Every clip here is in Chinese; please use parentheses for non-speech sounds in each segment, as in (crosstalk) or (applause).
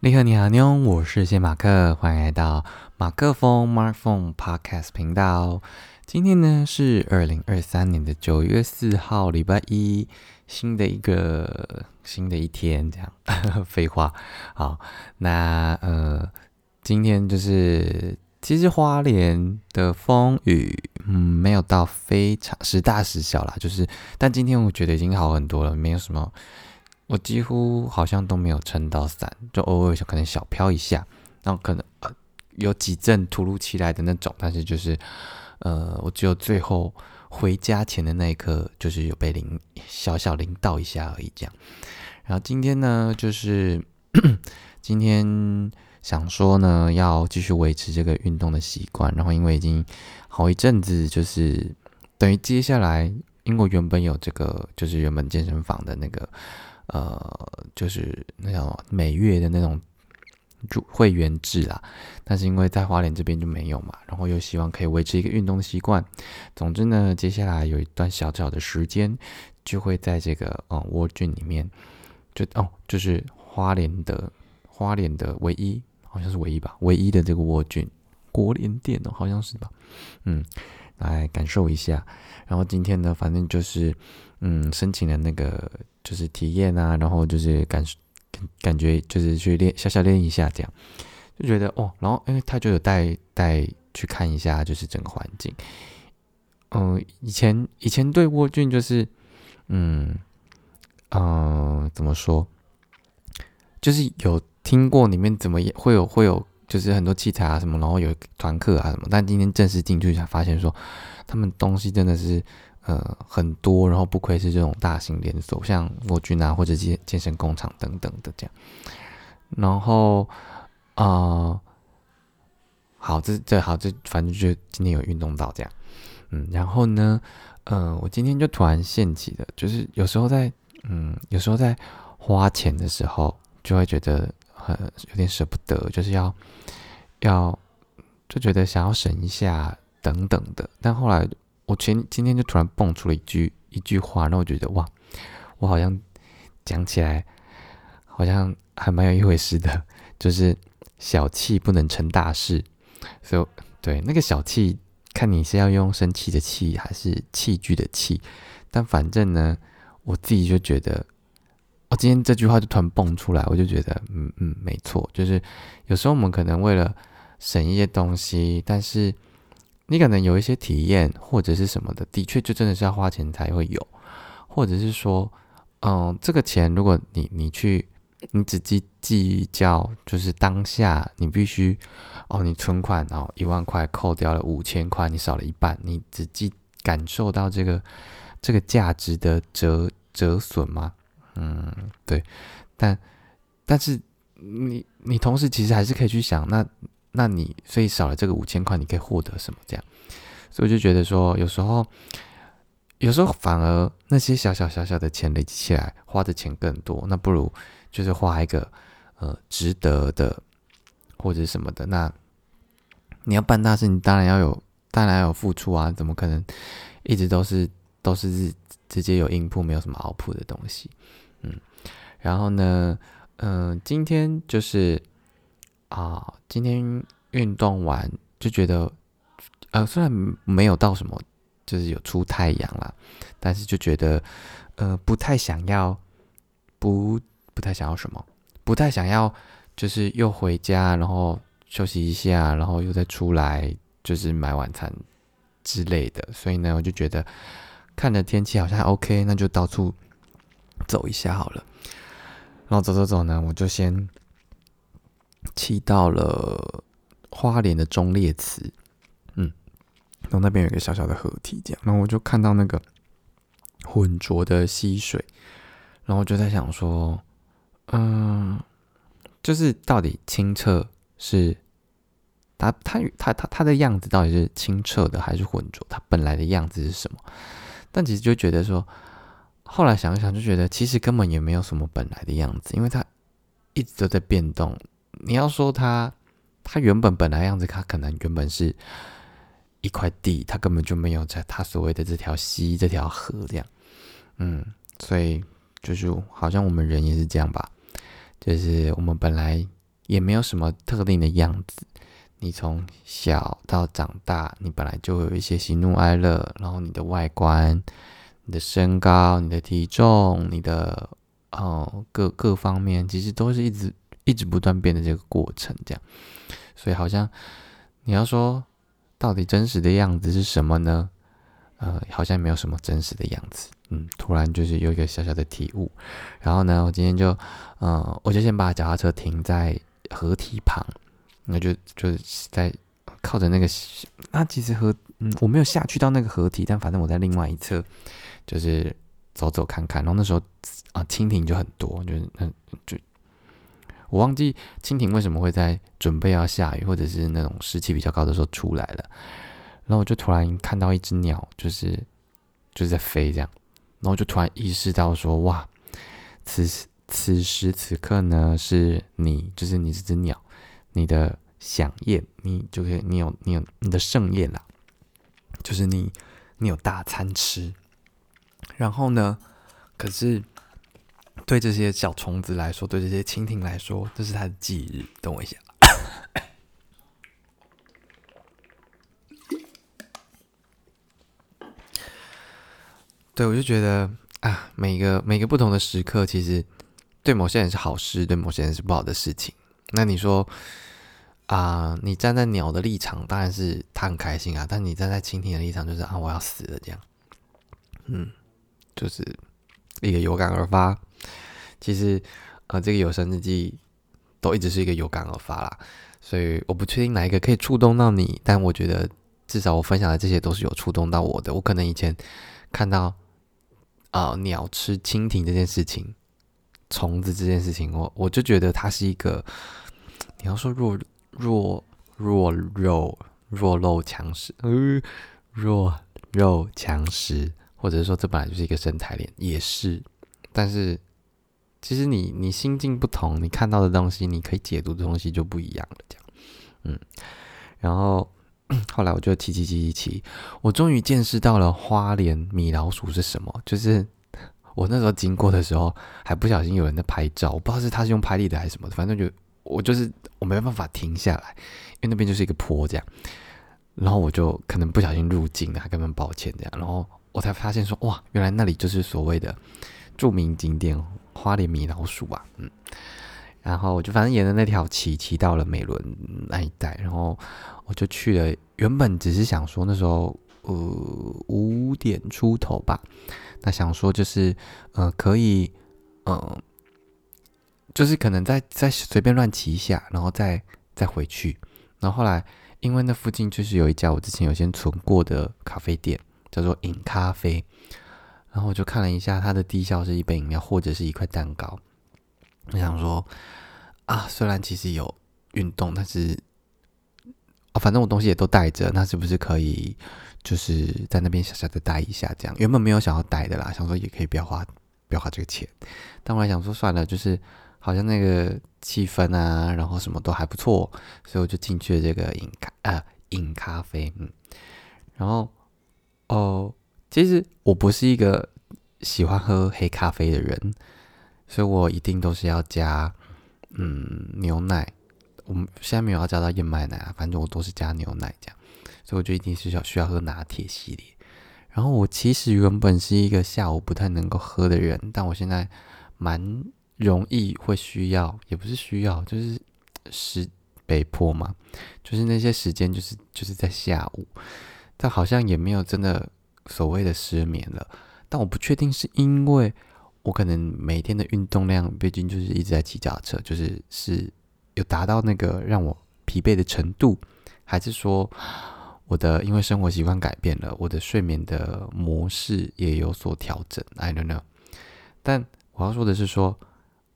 你好，你好，妞，我是谢马克，欢迎来到马克风 Mark Phone Podcast 频道。今天呢是二零二三年的九月四号，礼拜一，新的一个新的一天，这样 (laughs) 废话。好，那呃，今天就是其实花莲的风雨，嗯，没有到非常时大时小啦，就是，但今天我觉得已经好很多了，没有什么。我几乎好像都没有撑到伞，就偶尔可能小飘一下，然后可能有几阵突如其来的那种，但是就是呃我只有最后回家前的那一刻，就是有被淋小小淋到一下而已这样。然后今天呢，就是 (coughs) 今天想说呢，要继续维持这个运动的习惯，然后因为已经好一阵子，就是等于接下来，因为我原本有这个，就是原本健身房的那个。呃，就是那种每月的那种入会员制啦，但是因为在花莲这边就没有嘛，然后又希望可以维持一个运动的习惯。总之呢，接下来有一段小小的时间，就会在这个哦沃郡里面，就哦就是花莲的花莲的唯一，好像是唯一吧，唯一的这个沃郡国联店哦，好像是吧，嗯，来感受一下。然后今天呢，反正就是嗯申请了那个。就是体验啊，然后就是感感感觉就是去练小小练一下，这样就觉得哦，然后因为他就有带带去看一下，就是整个环境。嗯，以前以前对蜗菌就是嗯嗯怎么说，就是有听过里面怎么也会有会有就是很多器材啊什么，然后有团课啊什么，但今天正式进去才发现说，他们东西真的是。呃，很多，然后不愧是这种大型连锁，像沃君啊，或者健健身工厂等等的这样。然后啊，好，这这好，这反正就今天有运动到这样。嗯，然后呢，嗯，我今天就突然现起的，就是有时候在，嗯，有时候在花钱的时候，就会觉得很有点舍不得，就是要要就觉得想要省一下等等的，但后来。我前今天就突然蹦出了一句一句话，然后我觉得哇，我好像讲起来好像还蛮有一回事的，就是小气不能成大事。所以对那个小气，看你是要用生气的气还是器具的气，但反正呢，我自己就觉得，我今天这句话就突然蹦出来，我就觉得嗯嗯没错，就是有时候我们可能为了省一些东西，但是。你可能有一些体验或者是什么的，的确就真的是要花钱才会有，或者是说，嗯，这个钱如果你你去，你只计计较就是当下你必须，哦，你存款哦一万块扣掉了五千块，你少了一半，你只计感受到这个这个价值的折折损吗？嗯，对，但但是你你同时其实还是可以去想那。那你所以少了这个五千块，你可以获得什么？这样，所以我就觉得说，有时候，有时候反而那些小小小小的钱累积起来，花的钱更多。那不如就是花一个呃值得的或者什么的。那你要办大事，你当然要有，当然要有付出啊！怎么可能一直都是都是直接有硬铺，没有什么凹铺的东西？嗯，然后呢，嗯，今天就是。啊，今天运动完就觉得，呃，虽然没有到什么，就是有出太阳啦，但是就觉得，呃，不太想要，不不太想要什么，不太想要，就是又回家，然后休息一下，然后又再出来，就是买晚餐之类的。所以呢，我就觉得，看着天气好像还 OK，那就到处走一下好了。然后走走走呢，我就先。骑到了花莲的中烈祠，嗯，然后那边有一个小小的河堤，这样，然后我就看到那个浑浊的溪水，然后我就在想说，嗯，就是到底清澈是它它它它它的样子到底是清澈的还是浑浊？它本来的样子是什么？但其实就觉得说，后来想一想，就觉得其实根本也没有什么本来的样子，因为它一直都在变动。你要说他，他原本本来样子，他可能原本是一块地，他根本就没有在他所谓的这条溪、这条河这样。嗯，所以就是好像我们人也是这样吧，就是我们本来也没有什么特定的样子。你从小到长大，你本来就有一些喜怒哀乐，然后你的外观、你的身高、你的体重、你的哦各各方面，其实都是一直一直不断变的这个过程，这样。所以好像你要说到底真实的样子是什么呢？呃，好像没有什么真实的样子。嗯，突然就是有一个小小的体悟。然后呢，我今天就，呃，我就先把脚踏车停在河堤旁，那就就是在靠着那个，那其实河，嗯，我没有下去到那个河堤，但反正我在另外一侧，就是走走看看。然后那时候啊，蜻蜓就很多，就是那，就我忘记蜻蜓为什么会在准备要下雨或者是那种湿气比较高的时候出来了。然后我就突然看到一只鸟，就是就是在飞这样，然后就突然意识到说，哇，此此时此刻呢，是你，就是你这只鸟，你的响宴，你就可以，你有你有你的盛宴啦，就是你你有大餐吃。然后呢，可是对这些小虫子来说，对这些蜻蜓来说，这是它的忌日。等我一下。(coughs) 对，我就觉得啊，每个每个不同的时刻，其实对某些人是好事，对某些人是不好的事情。那你说啊，你站在鸟的立场，当然是他很开心啊；但你站在蜻蜓的立场，就是啊，我要死了这样。嗯，就是一个有感而发。其实啊，这个有声日记都一直是一个有感而发啦，所以我不确定哪一个可以触动到你，但我觉得至少我分享的这些都是有触动到我的。我可能以前看到。啊，鸟吃蜻蜓这件事情，虫子这件事情，我我就觉得它是一个，你要说弱弱弱肉弱肉强食，呃，弱肉强食，或者是说这本来就是一个生态链，也是。但是其实你你心境不同，你看到的东西，你可以解读的东西就不一样了，这样，嗯，然后。(clears throat) 后来我就骑骑骑骑骑，我终于见识到了花莲米老鼠是什么。就是我那时候经过的时候，还不小心有人在拍照，我不知道是他是用拍立得还是什么，反正就我就是我没办法停下来，因为那边就是一个坡这样。然后我就可能不小心入境了，还跟他们抱歉这样。然后我才发现说，哇，原来那里就是所谓的著名景点花莲米老鼠啊，嗯。然后我就反正沿着那条骑骑到了美伦那一带，然后我就去了。原本只是想说那时候呃五点出头吧，那想说就是呃可以呃就是可能再再随便乱骑一下，然后再再回去。然后后来因为那附近就是有一家我之前有先存过的咖啡店，叫做饮咖啡。然后我就看了一下它的低消是一杯饮料或者是一块蛋糕。我想说，啊，虽然其实有运动，但是，哦，反正我东西也都带着，那是不是可以就是在那边小小的待一下？这样原本没有想要待的啦，想说也可以不要花不要花这个钱，但我还想说算了，就是好像那个气氛啊，然后什么都还不错，所以我就进去了这个饮咖啊饮咖啡，嗯，然后哦，其实我不是一个喜欢喝黑咖啡的人。所以我一定都是要加，嗯，牛奶。我们现在没有要加到燕麦奶啊，反正我都是加牛奶这样。所以我就一定是要需要喝拿铁系列。然后我其实原本是一个下午不太能够喝的人，但我现在蛮容易会需要，也不是需要，就是时被迫嘛，就是那些时间就是就是在下午，但好像也没有真的所谓的失眠了。但我不确定是因为。我可能每天的运动量，毕竟就是一直在骑脚踏车，就是是有达到那个让我疲惫的程度，还是说我的因为生活习惯改变了，我的睡眠的模式也有所调整？I don't know。但我要说的是说，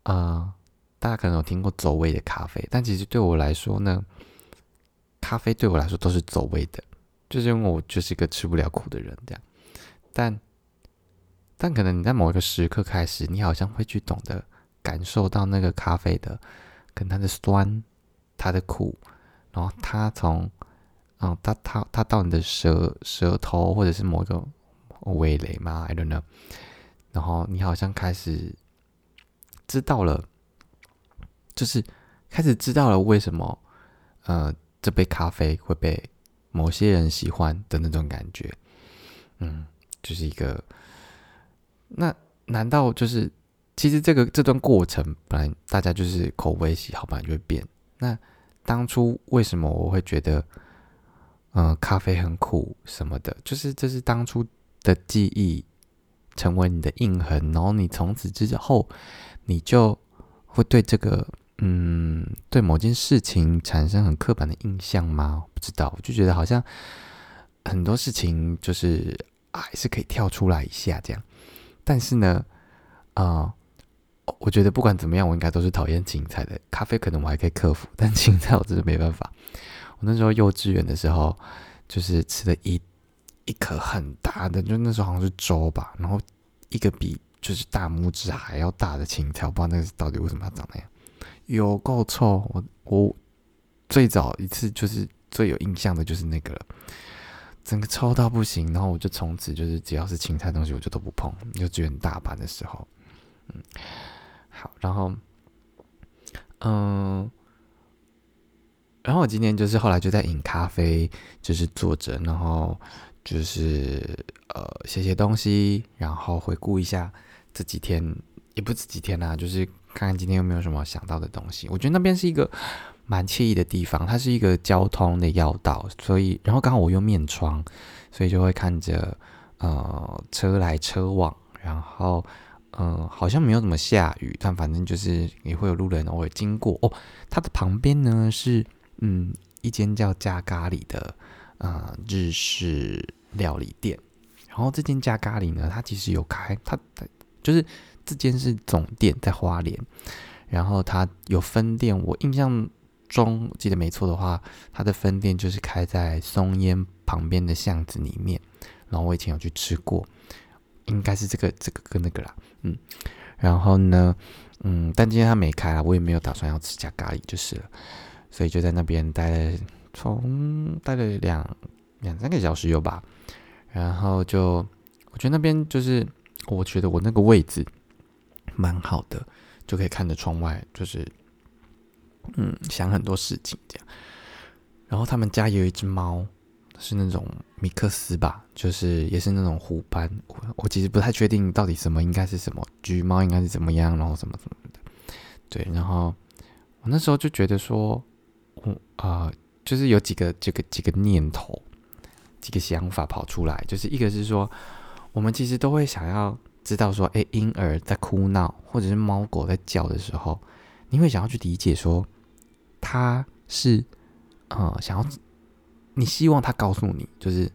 啊，大家可能有听过走位的咖啡，但其实对我来说呢，咖啡对我来说都是走位的，就是因为我就是一个吃不了苦的人，这样，但。但可能你在某一个时刻开始，你好像会去懂得感受到那个咖啡的，跟它的酸、它的苦，然后它从，嗯，它它它到你的舌舌头或者是某个味蕾嘛，I don't know，然后你好像开始知道了，就是开始知道了为什么，呃，这杯咖啡会被某些人喜欢的那种感觉，嗯，就是一个，那难道就是其实这个这段过程本来大家就是口味喜好本来就会变，那当初为什么我会觉得，嗯，咖啡很苦什么的，就是这是当初的记忆成为你的印痕，然后你从此之后你就会对这个。嗯，对某件事情产生很刻板的印象吗？不知道，我就觉得好像很多事情就是还是可以跳出来一下这样。但是呢，啊，我觉得不管怎么样，我应该都是讨厌芹菜的。咖啡可能我还可以克服，(laughs) 但芹菜我真的没办法。我那时候幼稚园的时候，就是吃了一一颗很大的，就那时候好像是粥吧，然后一个比就是大拇指还要大的芹菜，我不知道那个到底为什么要长那样。有够臭！我我最早一次就是最有印象的就是那个了，整个臭到不行。然后我就从此就是只要是青菜东西，我就都不碰。就只有大班的时候，嗯，好，然后，嗯，然后我今天就是后来就在饮咖啡，就是坐着，然后就是呃写写东西，然后回顾一下这几天，也不止几天啦，就是。看看今天有没有什么想到的东西。我觉得那边是一个蛮惬意的地方，它是一个交通的要道，所以然后刚好我用面窗，所以就会看着呃车来车往，然后嗯好像没有怎么下雨，但反正就是也会有路人偶尔经过哦。它的旁边呢是嗯一间叫加咖喱的呃日式料理店，然后这间加咖喱呢，它其实有开它，它就是。这间是总店在花莲，然后它有分店。我印象中记得没错的话，它的分店就是开在松烟旁边的巷子里面。然后我以前有去吃过，应该是这个这个跟那个啦，嗯。然后呢，嗯，但今天他没开啊，我也没有打算要吃加咖喱就是了，所以就在那边待了，从待了两两三个小时有吧。然后就我觉得那边就是，我觉得我那个位置。蛮好的，就可以看着窗外，就是嗯，想很多事情这样。然后他们家有一只猫，是那种米克斯吧，就是也是那种虎斑。我我其实不太确定到底什么应该是什么，橘猫应该是怎么样，然后什么什么的。对，然后我那时候就觉得说，我啊，就是有几个这个几个念头，几个想法跑出来，就是一个是说，我们其实都会想要。知道说，哎，婴儿在哭闹，或者是猫狗在叫的时候，你会想要去理解说，他是，呃，想要，你希望他告诉你，就是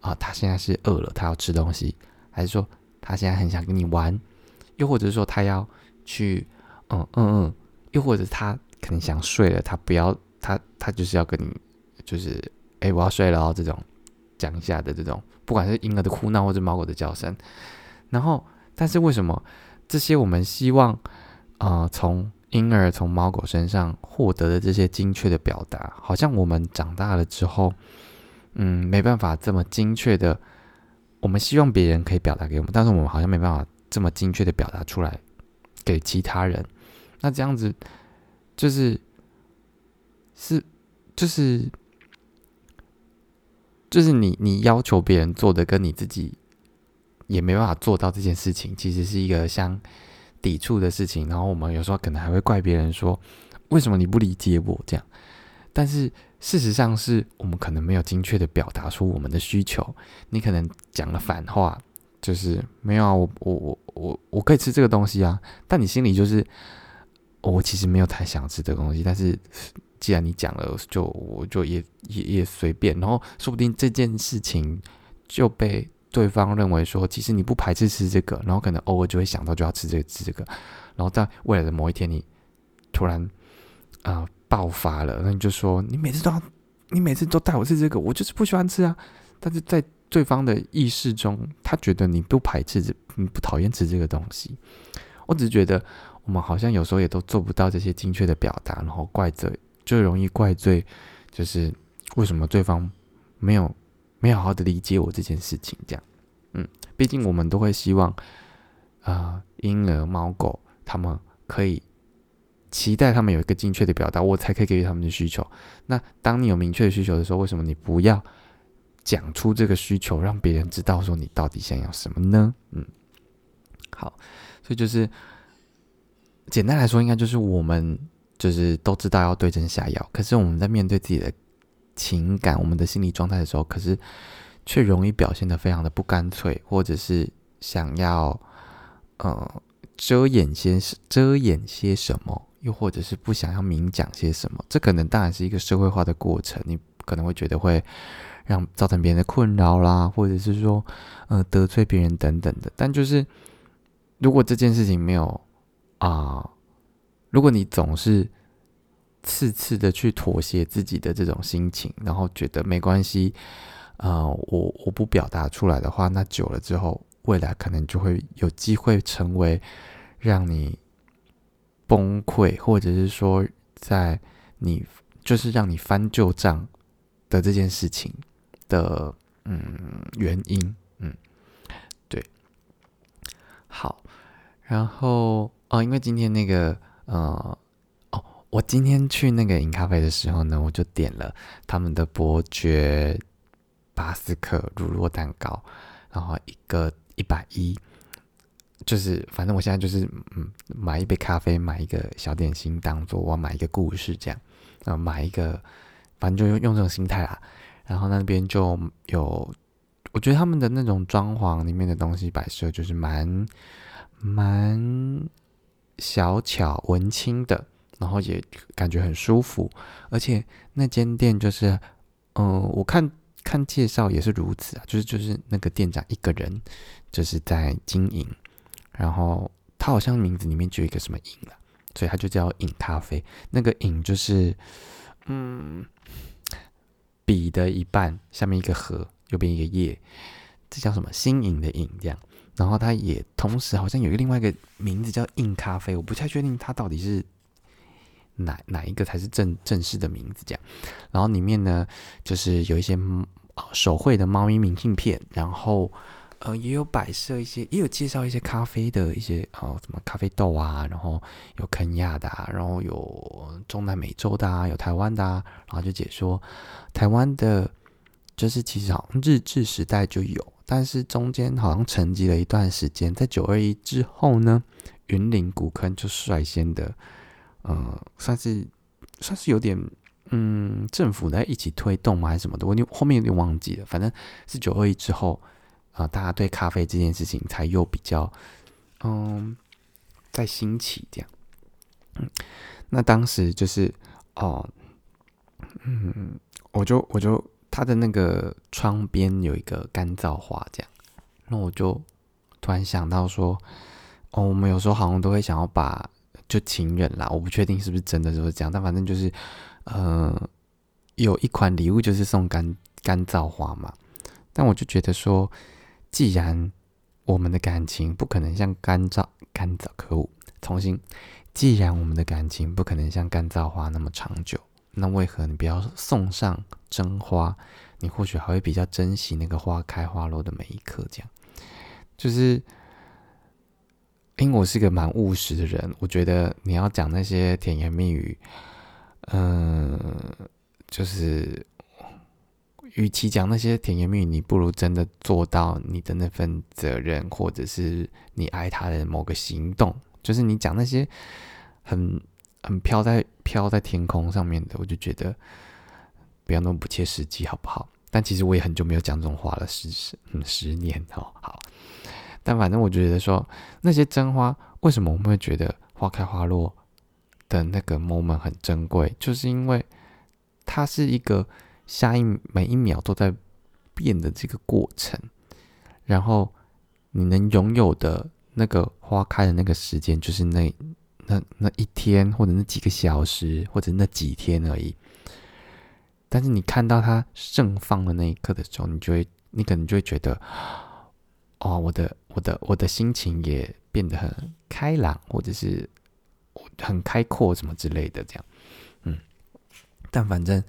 啊，他现在是饿了，他要吃东西，还是说他现在很想跟你玩，又或者是说他要去，嗯嗯嗯，又或者他可能想睡了，他不要，他他就是要跟你，就是，哎，我要睡了哦，这种讲一下的这种，不管是婴儿的哭闹或者猫狗的叫声。然后，但是为什么这些我们希望，呃，从婴儿、从猫狗身上获得的这些精确的表达，好像我们长大了之后，嗯，没办法这么精确的。我们希望别人可以表达给我们，但是我们好像没办法这么精确的表达出来给其他人。那这样子，就是是就是就是你你要求别人做的，跟你自己。也没办法做到这件事情，其实是一个相抵触的事情。然后我们有时候可能还会怪别人说：“为什么你不理解我？”这样，但是事实上是我们可能没有精确的表达出我们的需求。你可能讲了反话，就是没有啊，我我我我我可以吃这个东西啊，但你心里就是我其实没有太想吃这个东西。但是既然你讲了，就我就也也也随便。然后说不定这件事情就被。对方认为说，其实你不排斥吃这个，然后可能偶尔就会想到就要吃这个吃这个，然后在未来的某一天，你突然啊爆发了，那你就说你每次都要，你每次都带我吃这个，我就是不喜欢吃啊。但是在对方的意识中，他觉得你不排斥这，你不讨厌吃这个东西。我只是觉得我们好像有时候也都做不到这些精确的表达，然后怪罪，就容易怪罪，就是为什么对方没有。没有好好的理解我这件事情，这样，嗯，毕竟我们都会希望，啊，婴儿、猫狗他们可以期待他们有一个精确的表达，我才可以给予他们的需求。那当你有明确的需求的时候，为什么你不要讲出这个需求，让别人知道说你到底想要什么呢？嗯，好，所以就是简单来说，应该就是我们就是都知道要对症下药，可是我们在面对自己的情感、我们的心理状态的时候，可是却容易表现的非常的不干脆，或者是想要呃遮掩些遮掩些什么。又或者是不想要明讲些什么，这可能当然是一个社会化的过程。你可能会觉得会让造成别人的困扰啦，或者是说，呃，得罪别人等等的。但就是，如果这件事情没有啊，如果你总是次次的去妥协自己的这种心情，然后觉得没关系，呃，我我不表达出来的话，那久了之后，未来可能就会有机会成为让你。崩溃，或者是说，在你就是让你翻旧账的这件事情的嗯原因，嗯，对，好，然后哦，因为今天那个呃，我今天去那个饮咖啡的时候呢，我就点了他们的伯爵巴斯克乳酪蛋糕，然后一个一百一。就是，反正我现在就是，嗯，买一杯咖啡，买一个小点心，当做我买一个故事这样，啊，买一个，反正就用用这种心态啦。然后那边就有，我觉得他们的那种装潢里面的东西摆设就是蛮蛮小巧文青的，然后也感觉很舒服。而且那间店就是，嗯，我看看介绍也是如此啊，就是就是那个店长一个人就是在经营。然后他好像名字里面就有一个什么“饮”了，所以他就叫“饮咖啡”。那个“饮”就是，嗯，笔的一半下面一个“和”，右边一个“叶”，这叫什么“新颖”的“饮”这样。然后他也同时好像有一个另外一个名字叫“印咖啡”，我不太确定它到底是哪哪一个才是正正式的名字这样。然后里面呢，就是有一些手绘的猫咪明信片，然后。呃，也有摆设一些，也有介绍一些咖啡的一些，哦，什么咖啡豆啊，然后有肯亚的，然后有中南美洲的，啊，有台湾的，啊，然后就解说台湾的，就是其实好像日治时代就有，但是中间好像沉寂了一段时间，在九二一之后呢，云林古坑就率先的，呃，算是算是有点，嗯，政府在一起推动吗，还是什么的，我后面有点忘记了，反正是九二一之后。啊，大家对咖啡这件事情才又比较，嗯，在兴起这样。嗯，那当时就是哦，嗯，我就我就他的那个窗边有一个干燥花这样，那我就突然想到说，哦，我们有时候好像都会想要把就情人啦，我不确定是不是真的就是这样，但反正就是，呃，有一款礼物就是送干干燥花嘛，但我就觉得说。既然我们的感情不可能像干燥干燥可恶，重新，既然我们的感情不可能像干燥花那么长久，那为何你不要送上真花？你或许还会比较珍惜那个花开花落的每一刻。这样，就是因为我是个蛮务实的人，我觉得你要讲那些甜言蜜语，嗯，就是。与其讲那些甜言蜜语，你不如真的做到你的那份责任，或者是你爱他的某个行动。就是你讲那些很很飘在飘在天空上面的，我就觉得不要那么不切实际，好不好？但其实我也很久没有讲这种话了，十十嗯十年哦，好。但反正我觉得说那些真花，为什么我们会觉得花开花落的那个 moment 很珍贵？就是因为它是一个。下一每一秒都在变的这个过程，然后你能拥有的那个花开的那个时间，就是那那那一天，或者那几个小时，或者那几天而已。但是你看到它盛放的那一刻的时候，你就会，你可能就会觉得，哦，我的我的我的心情也变得很开朗，或者是很开阔，什么之类的，这样，嗯，但反正。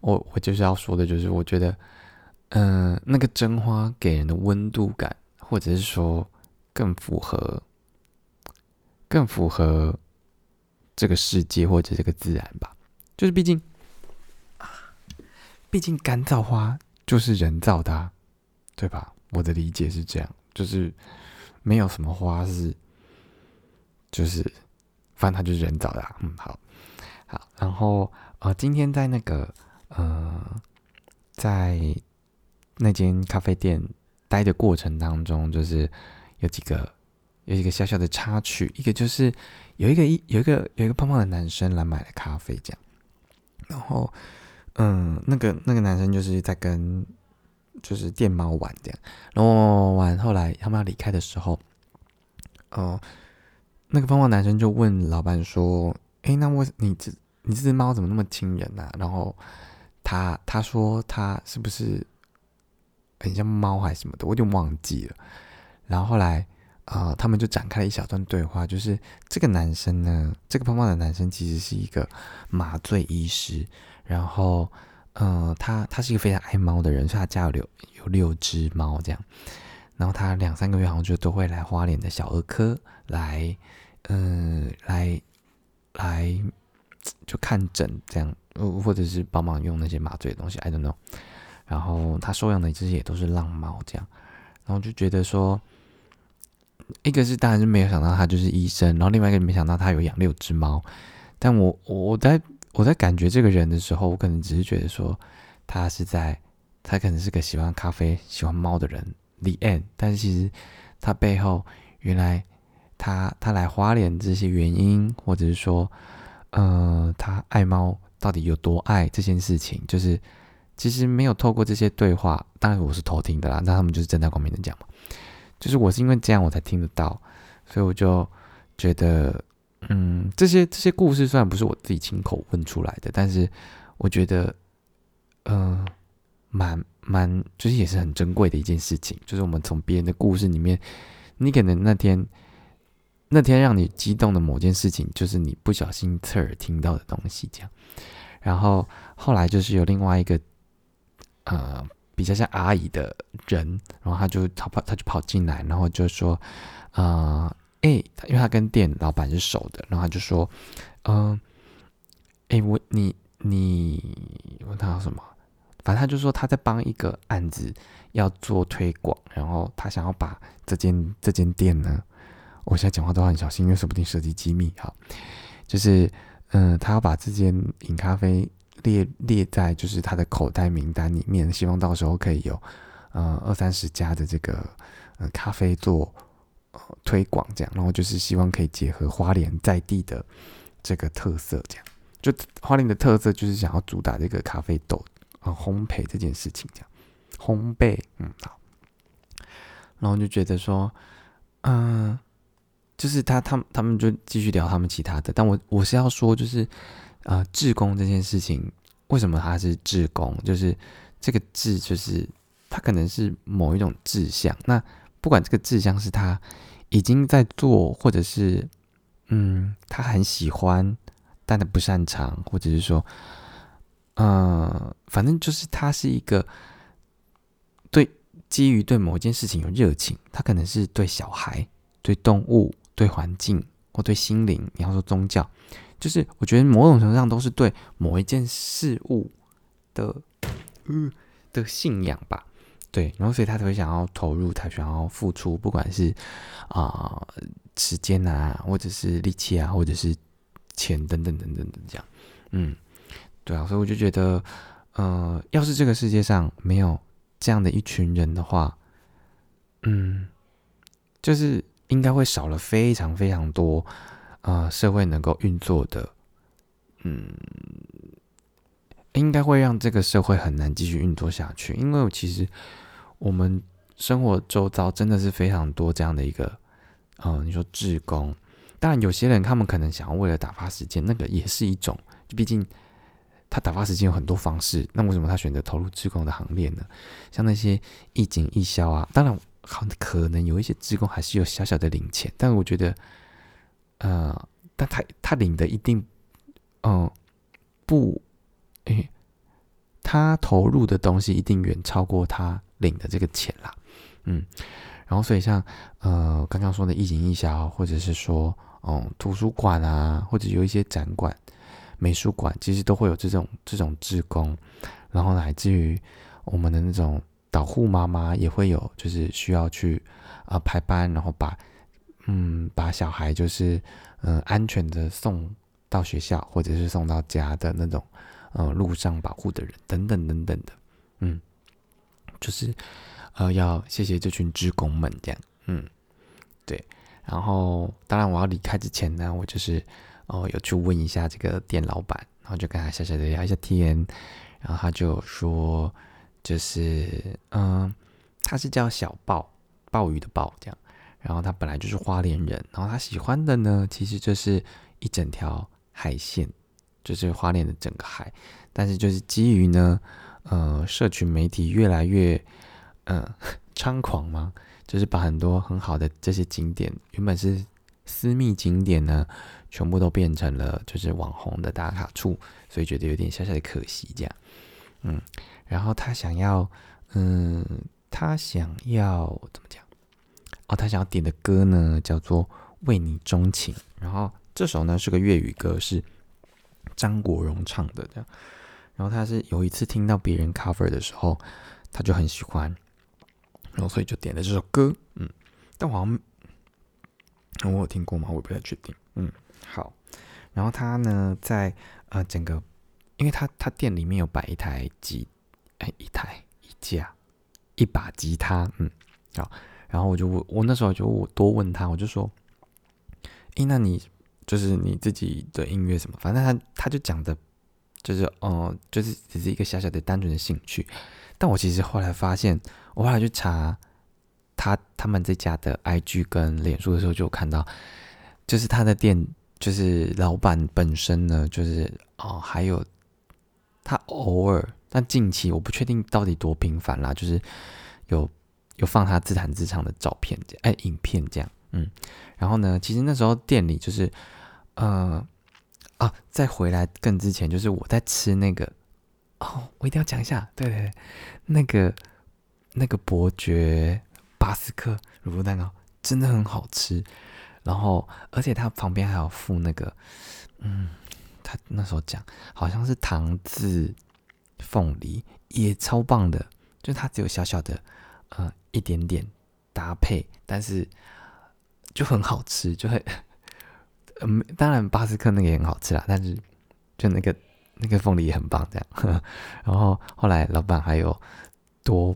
我我就是要说的，就是我觉得，嗯，那个真花给人的温度感，或者是说更符合，更符合这个世界或者这个自然吧。就是毕竟，毕竟干燥花就是人造的，对吧？我的理解是这样，就是没有什么花是，就是反正它就是人造的。嗯，好，好，然后呃，今天在那个呃，在那间咖啡店待的过程当中，就是有几个有一个小小的插曲，一个就是有一个一有一个有一个胖胖的男生来买了咖啡，这样。然后，嗯，那个那个男生就是在跟就是电猫玩这样，然后玩后来他们要离开的时候，哦，那个胖胖男生就问老板说：“哎，那我你这你这只猫怎么那么亲人呐？”然后他他说他是不是很像猫还是什么的，我有点忘记了。然后后来。啊，他们就展开了一小段对话，就是这个男生呢，这个胖胖的男生其实是一个麻醉医师，然后，嗯，他他是一个非常爱猫的人，所以他家有六有六只猫这样，然后他两三个月好像就都会来花莲的小儿科来，嗯，来来就看诊这样，或者是帮忙用那些麻醉的东西，I don't know，然后他收养的这些也都是浪猫这样，然后就觉得说。一个是当然是没有想到他就是医生，然后另外一个没想到他有养六只猫。但我我在我在感觉这个人的时候，我可能只是觉得说他是在他可能是个喜欢咖啡、喜欢猫的人。The end。但是其实他背后原来他他来花莲这些原因，或者是说，呃，他爱猫到底有多爱这件事情，就是其实没有透过这些对话，当然我是偷听的啦，那他们就是正大光明的讲嘛。就是我是因为这样我才听得到，所以我就觉得，嗯，这些这些故事虽然不是我自己亲口问出来的，但是我觉得，嗯，蛮蛮就是也是很珍贵的一件事情。就是我们从别人的故事里面，你可能那天那天让你激动的某件事情，就是你不小心侧耳听到的东西，这样。然后后来就是有另外一个，呃。比较像阿姨的人，然后他就他跑，他就跑进来，然后就说：“啊，哎，因为他跟店老板是熟的，然后他就说：‘嗯，哎，我你你问他什么？反正他就说他在帮一个案子要做推广，然后他想要把这间这间店呢，我现在讲话都很小心，因为说不定涉及机密。哈，就是嗯，他要把这间饮咖啡。”列列在就是他的口袋名单里面，希望到时候可以有呃二三十家的这个呃咖啡做推广，这样，然后就是希望可以结合花莲在地的这个特色，这样，就花莲的特色就是想要主打这个咖啡豆呃烘焙这件事情，这样烘焙，嗯好，然后就觉得说，嗯，就是他他们他们就继续聊他们其他的，但我我是要说就是。啊，志工这件事情，为什么他是志工？就是这个志，就是他可能是某一种志向。那不管这个志向是他已经在做，或者是嗯，他很喜欢，但他不擅长，或者是说，嗯，反正就是他是一个对基于对某一件事情有热情。他可能是对小孩、对动物、对环境或对心灵，你要说宗教。就是我觉得某种程度上都是对某一件事物的，嗯的信仰吧，对，然后所以他才会想要投入，他想要付出，不管是啊时间啊，或者是力气啊，或者是钱等等等等的这样，嗯，对啊，所以我就觉得，呃，要是这个世界上没有这样的一群人的话，嗯，就是应该会少了非常非常多。啊，社会能够运作的，嗯，应该会让这个社会很难继续运作下去。因为其实我们生活周遭真的是非常多这样的一个，嗯，你说志工，当然有些人他们可能想要为了打发时间，那个也是一种。毕竟他打发时间有很多方式，那为什么他选择投入志工的行列呢？像那些一景一销啊，当然可可能有一些志工还是有小小的零钱，但我觉得。呃，但他他领的一定，嗯，不，他投入的东西一定远超过他领的这个钱啦，嗯，然后所以像呃刚刚说的一景一销，或者是说嗯，图书馆啊，或者有一些展馆、美术馆，其实都会有这种这种志工，然后乃至于我们的那种导护妈妈也会有，就是需要去啊排班，然后把嗯把小孩就是嗯安全的送到学校，或者是送到家的那种呃路上保护的人等等等等的，嗯，就是呃要谢谢这群职工们这样，嗯，对。然后，当然我要离开之前呢，我就是哦，有去问一下这个店老板，然后就跟他小小的聊一下天，然后他就说，就是嗯，他是叫小鲍，鲍鱼的鲍这样，然后他本来就是花莲人，然后他喜欢的呢，其实就是一整条海线，就是花莲的整个海，但是就是基于呢，呃，社群媒体越来越嗯 (laughs) 猖狂嘛？就是把很多很好的这些景点，原本是私密景点呢，全部都变成了就是网红的打卡处，所以觉得有点小小的可惜这样。嗯，然后他想要，嗯，他想要怎么讲？哦，他想要点的歌呢，叫做《为你钟情》，然后这首呢是个粤语歌，是张国荣唱的这样。然后他是有一次听到别人 cover 的时候，他就很喜欢。然后所以就点了这首歌，嗯，但好像我有听过吗？我不太确定。嗯，好。然后他呢，在呃整个，因为他他店里面有摆一台吉，哎，一台一架一把吉他，嗯，好。然后我就我我那时候就我多问他，我就说，哎，那你就是你自己的音乐什么？反正他他就讲的，就是哦，就是只是一个小小的单纯的兴趣。但我其实后来发现，我后来去查他他们这家的 IG 跟脸书的时候，就看到，就是他的店，就是老板本身呢，就是哦，还有他偶尔，但近期我不确定到底多频繁啦，就是有有放他自弹自唱的照片，哎，影片这样，嗯，然后呢，其实那时候店里就是，呃，啊，在回来更之前，就是我在吃那个。哦，我一定要讲一下，对对对，那个那个伯爵巴斯克乳酪蛋糕真的很好吃，然后而且它旁边还有附那个，嗯，他那时候讲好像是糖渍凤梨，也超棒的，就它只有小小的呃一点点搭配，但是就很好吃，就很嗯，当然巴斯克那个也很好吃啦，但是就那个。那个凤梨也很棒，这样。(laughs) 然后后来老板还有多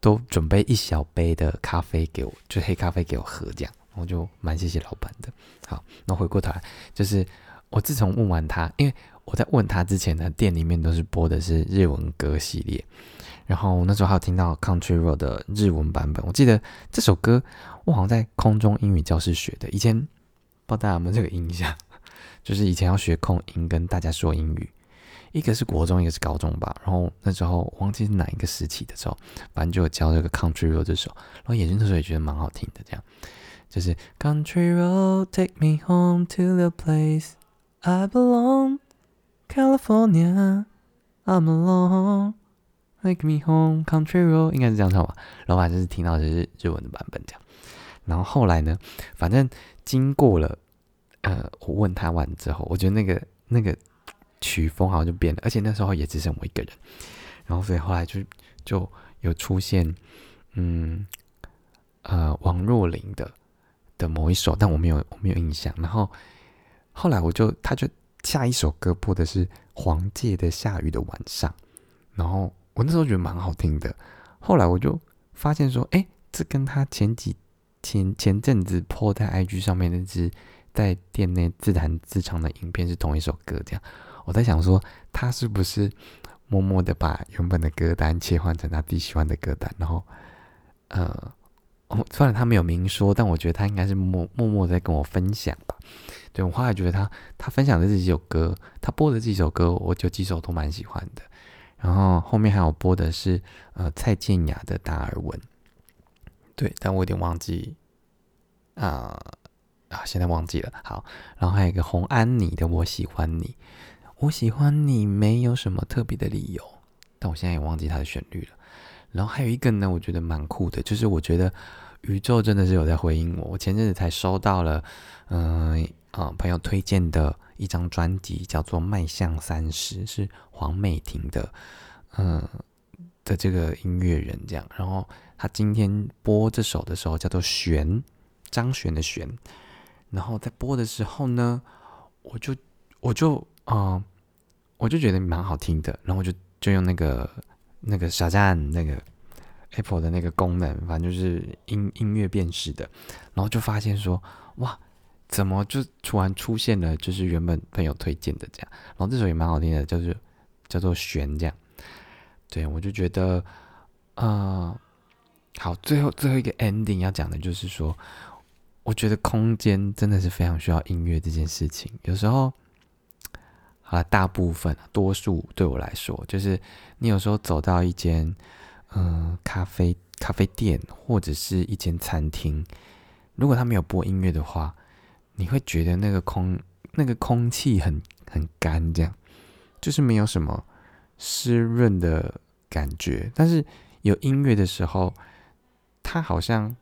多准备一小杯的咖啡给我，就黑咖啡给我喝，这样我就蛮谢谢老板的。好，那回过头来，就是我自从问完他，因为我在问他之前呢，店里面都是播的是日文歌系列，然后那时候还有听到 Country Road 的日文版本。我记得这首歌我好像在空中英语教室学的，以前不知道大家有没有这个印象，就是以前要学控音跟大家说英语。一个是国中，一个是高中吧。然后那时候忘记是哪一个时期的时候，反正就有教这个《Country Road》这首。然后也是那时候也觉得蛮好听的，这样就是 Country Road Take Me Home to the Place I Belong California I'm Alone Take Me Home Country Road 应该是这样唱吧。然后反正是听到的是日文的版本这样。然后后来呢，反正经过了呃，我问他完之后，我觉得那个那个。曲风好像就变了，而且那时候也只剩我一个人，然后所以后来就就有出现，嗯，呃，王若琳的的某一首，但我没有我没有印象。然后后来我就他就下一首歌播的是黄玠的《下雨的晚上》，然后我那时候觉得蛮好听的。后来我就发现说，哎，这跟他前几前前阵子 po 在 IG 上面那支在店内自弹自唱的影片是同一首歌，这样。我在想说，他是不是默默的把原本的歌单切换成他自己喜欢的歌单？然后，呃，虽然他没有明说，但我觉得他应该是默默默在跟我分享吧。对我后来觉得他他分享的这几首歌，他播的这几首歌，我就几首都蛮喜欢的。然后后面还有播的是呃蔡健雅的《达尔文》，对，但我有点忘记啊啊，现在忘记了。好，然后还有一个洪安妮的《我喜欢你》。我喜欢你，没有什么特别的理由，但我现在也忘记它的旋律了。然后还有一个呢，我觉得蛮酷的，就是我觉得宇宙真的是有在回应我。我前阵子才收到了，嗯啊朋友推荐的一张专辑，叫做《迈向三十》，是黄美婷的，嗯的这个音乐人这样。然后他今天播这首的时候叫做“玄”，张悬的“玄”。然后在播的时候呢，我就我就啊，我就觉得蛮好听的。然后我就就用那个那个小站那个。Apple 的那个功能，反正就是音音乐辨识的，然后就发现说，哇，怎么就突然出现了，就是原本朋友推荐的这样，然后这首也蛮好听的，就是叫做悬这样，对我就觉得，呃，好，最后最后一个 ending 要讲的就是说，我觉得空间真的是非常需要音乐这件事情，有时候，好了，大部分多数对我来说，就是你有时候走到一间。嗯，咖啡咖啡店或者是一间餐厅，如果他没有播音乐的话，你会觉得那个空那个空气很很干，这样就是没有什么湿润的感觉。但是有音乐的时候，他好像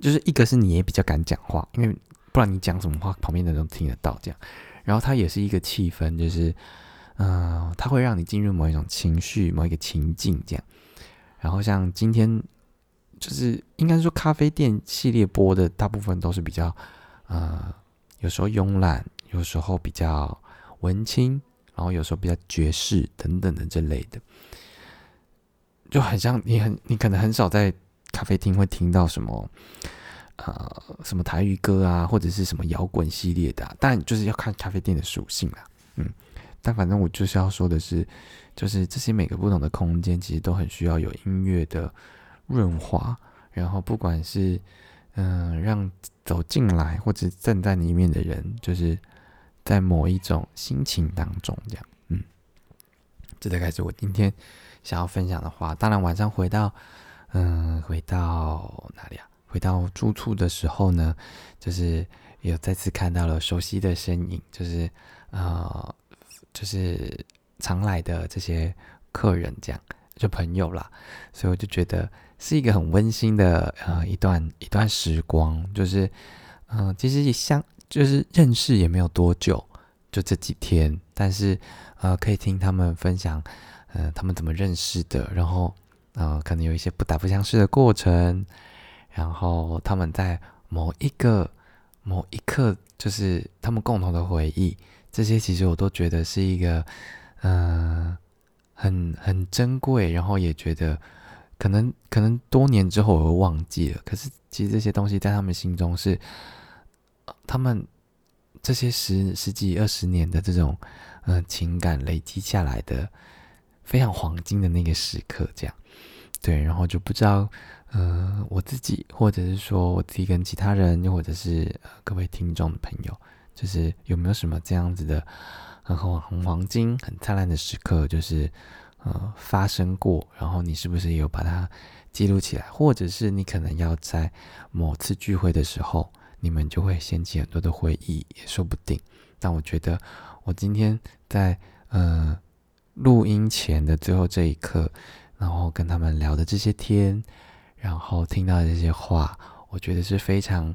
就是一个是你也比较敢讲话，因为不然你讲什么话，旁边的人都听得到这样。然后他也是一个气氛，就是嗯，他会让你进入某一种情绪、某一个情境这样。然后像今天，就是应该说咖啡店系列播的大部分都是比较，呃，有时候慵懒，有时候比较文青，然后有时候比较爵士等等的这类的，就很像你很你可能很少在咖啡厅会听到什么，呃，什么台语歌啊，或者是什么摇滚系列的，但就是要看咖啡店的属性啦，嗯，但反正我就是要说的是。就是这些每个不同的空间，其实都很需要有音乐的润滑，然后不管是嗯让走进来或者站在里面的人，就是在某一种心情当中，这样，嗯，这大概是我今天想要分享的话。当然晚上回到嗯回到哪里啊？回到住处的时候呢，就是有再次看到了熟悉的身影，就是呃就是。常来的这些客人，这样就朋友啦，所以我就觉得是一个很温馨的呃一段一段时光，就是嗯，其实也相就是认识也没有多久，就这几天，但是呃可以听他们分享，呃他们怎么认识的，然后呃可能有一些不打不相识的过程，然后他们在某一个某一刻，就是他们共同的回忆，这些其实我都觉得是一个。嗯，很很珍贵，然后也觉得可能可能多年之后我会忘记了。可是其实这些东西在他们心中是，他们这些十十几二十年的这种嗯情感累积下来的非常黄金的那个时刻，这样对，然后就不知道嗯我自己或者是说我自己跟其他人，又或者是各位听众的朋友，就是有没有什么这样子的。很很黄金、很灿烂的时刻，就是呃发生过，然后你是不是也有把它记录起来？或者是你可能要在某次聚会的时候，你们就会掀起很多的回忆，也说不定。但我觉得，我今天在呃录音前的最后这一刻，然后跟他们聊的这些天，然后听到这些话，我觉得是非常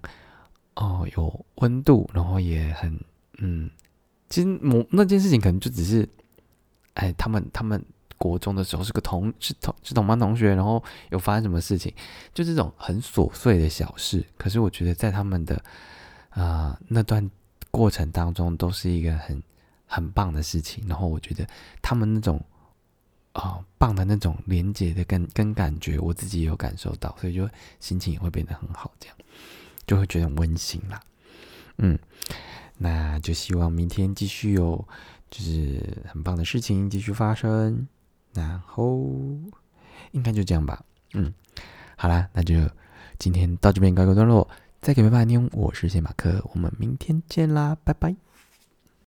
哦有温度，然后也很嗯。其实某那件事情可能就只是，哎，他们他们国中的时候是个同是同是同班同学，然后有发生什么事情，就这种很琐碎的小事。可是我觉得在他们的啊那段过程当中，都是一个很很棒的事情。然后我觉得他们那种啊棒的那种连接的跟跟感觉，我自己也有感受到，所以就心情也会变得很好，这样就会觉得很温馨啦。嗯。那就希望明天继续有，就是很棒的事情继续发生，然后应该就这样吧。嗯，好啦，那就今天到这边告一个段落，再给拜拜妞，我是谢马克，我们明天见啦，拜拜。